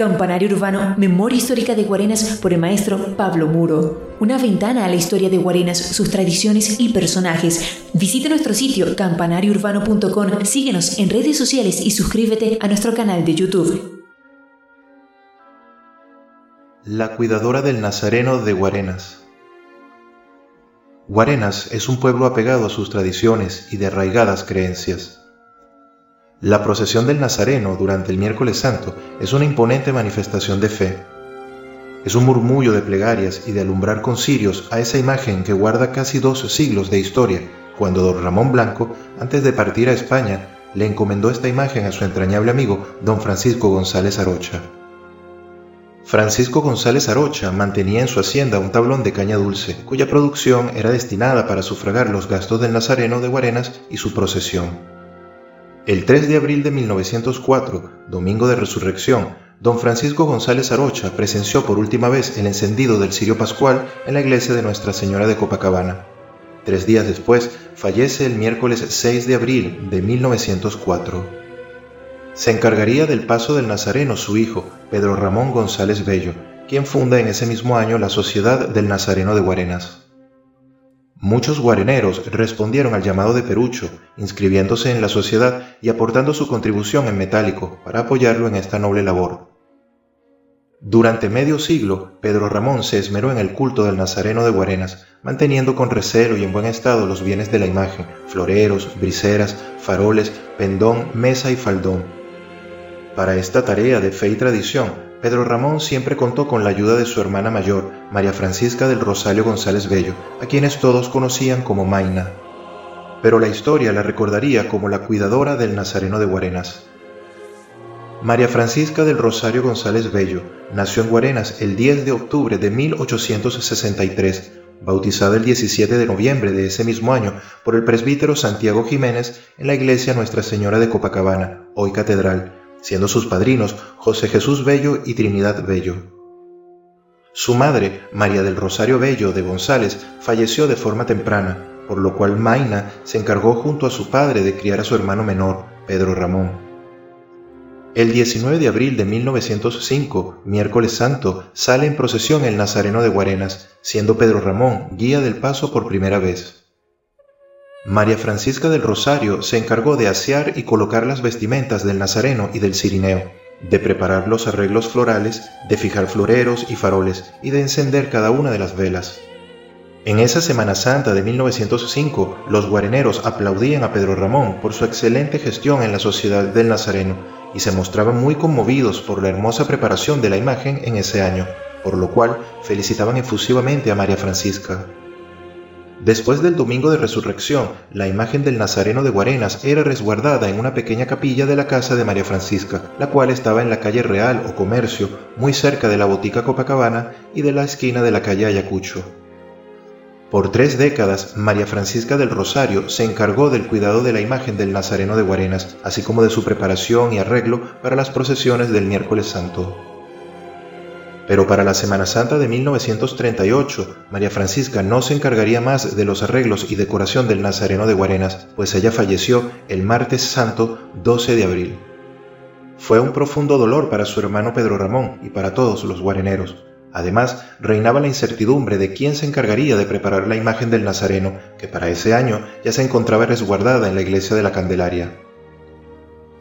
Campanario Urbano, Memoria Histórica de Guarenas por el maestro Pablo Muro. Una ventana a la historia de Guarenas, sus tradiciones y personajes. Visita nuestro sitio campanariourbano.com, síguenos en redes sociales y suscríbete a nuestro canal de YouTube. La cuidadora del Nazareno de Guarenas. Guarenas es un pueblo apegado a sus tradiciones y de arraigadas creencias. La procesión del Nazareno durante el miércoles santo es una imponente manifestación de fe. Es un murmullo de plegarias y de alumbrar con cirios a esa imagen que guarda casi dos siglos de historia, cuando don Ramón Blanco, antes de partir a España, le encomendó esta imagen a su entrañable amigo don Francisco González Arocha. Francisco González Arocha mantenía en su hacienda un tablón de caña dulce, cuya producción era destinada para sufragar los gastos del Nazareno de Guarenas y su procesión. El 3 de abril de 1904, domingo de resurrección, don Francisco González Arocha presenció por última vez el encendido del cirio pascual en la iglesia de Nuestra Señora de Copacabana. Tres días después, fallece el miércoles 6 de abril de 1904. Se encargaría del paso del Nazareno su hijo, Pedro Ramón González Bello, quien funda en ese mismo año la Sociedad del Nazareno de Guarenas. Muchos guareneros respondieron al llamado de Perucho, inscribiéndose en la sociedad y aportando su contribución en metálico para apoyarlo en esta noble labor. Durante medio siglo, Pedro Ramón se esmeró en el culto del Nazareno de Guarenas, manteniendo con recelo y en buen estado los bienes de la imagen, floreros, briseras, faroles, pendón, mesa y faldón. Para esta tarea de fe y tradición, Pedro Ramón siempre contó con la ayuda de su hermana mayor, María Francisca del Rosario González Bello, a quienes todos conocían como Maina. Pero la historia la recordaría como la cuidadora del Nazareno de Guarenas. María Francisca del Rosario González Bello nació en Guarenas el 10 de octubre de 1863, bautizada el 17 de noviembre de ese mismo año por el presbítero Santiago Jiménez en la iglesia Nuestra Señora de Copacabana, hoy catedral, siendo sus padrinos José Jesús Bello y Trinidad Bello. Su madre, María del Rosario Bello de González, falleció de forma temprana, por lo cual Maina se encargó junto a su padre de criar a su hermano menor, Pedro Ramón. El 19 de abril de 1905, miércoles santo, sale en procesión el Nazareno de Guarenas, siendo Pedro Ramón guía del paso por primera vez. María Francisca del Rosario se encargó de asear y colocar las vestimentas del Nazareno y del Cirineo, de preparar los arreglos florales, de fijar floreros y faroles y de encender cada una de las velas. En esa Semana Santa de 1905, los guareneros aplaudían a Pedro Ramón por su excelente gestión en la sociedad del Nazareno y se mostraban muy conmovidos por la hermosa preparación de la imagen en ese año, por lo cual felicitaban efusivamente a María Francisca. Después del domingo de resurrección, la imagen del Nazareno de Guarenas era resguardada en una pequeña capilla de la casa de María Francisca, la cual estaba en la calle Real o Comercio, muy cerca de la botica Copacabana y de la esquina de la calle Ayacucho. Por tres décadas, María Francisca del Rosario se encargó del cuidado de la imagen del Nazareno de Guarenas, así como de su preparación y arreglo para las procesiones del miércoles santo. Pero para la Semana Santa de 1938, María Francisca no se encargaría más de los arreglos y decoración del Nazareno de Guarenas, pues ella falleció el martes santo 12 de abril. Fue un profundo dolor para su hermano Pedro Ramón y para todos los guareneros. Además, reinaba la incertidumbre de quién se encargaría de preparar la imagen del Nazareno, que para ese año ya se encontraba resguardada en la iglesia de la Candelaria.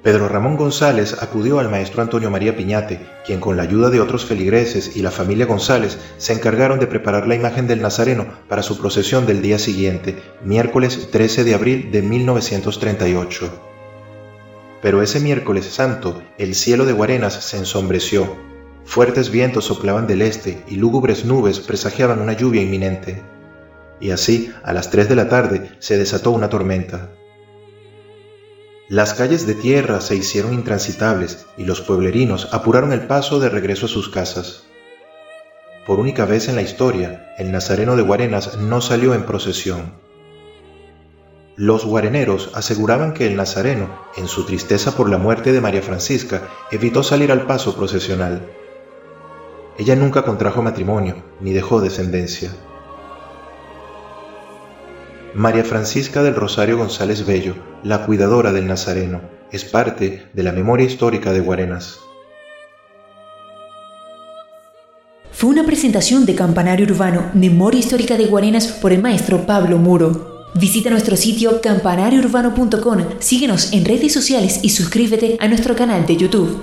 Pedro Ramón González acudió al maestro Antonio María Piñate, quien con la ayuda de otros feligreses y la familia González se encargaron de preparar la imagen del Nazareno para su procesión del día siguiente, miércoles 13 de abril de 1938. Pero ese miércoles santo el cielo de Guarenas se ensombreció. Fuertes vientos soplaban del este y lúgubres nubes presagiaban una lluvia inminente. Y así, a las 3 de la tarde, se desató una tormenta. Las calles de tierra se hicieron intransitables y los pueblerinos apuraron el paso de regreso a sus casas. Por única vez en la historia, el Nazareno de Guarenas no salió en procesión. Los guareneros aseguraban que el Nazareno, en su tristeza por la muerte de María Francisca, evitó salir al paso procesional. Ella nunca contrajo matrimonio ni dejó descendencia. María Francisca del Rosario González Bello, la cuidadora del Nazareno, es parte de la memoria histórica de Guarenas. fue una presentación de Campanario Urbano, Memoria Histórica de Guarenas por el maestro Pablo Muro. Visita nuestro sitio campanariourbano.com, síguenos en redes sociales y suscríbete a nuestro canal de YouTube.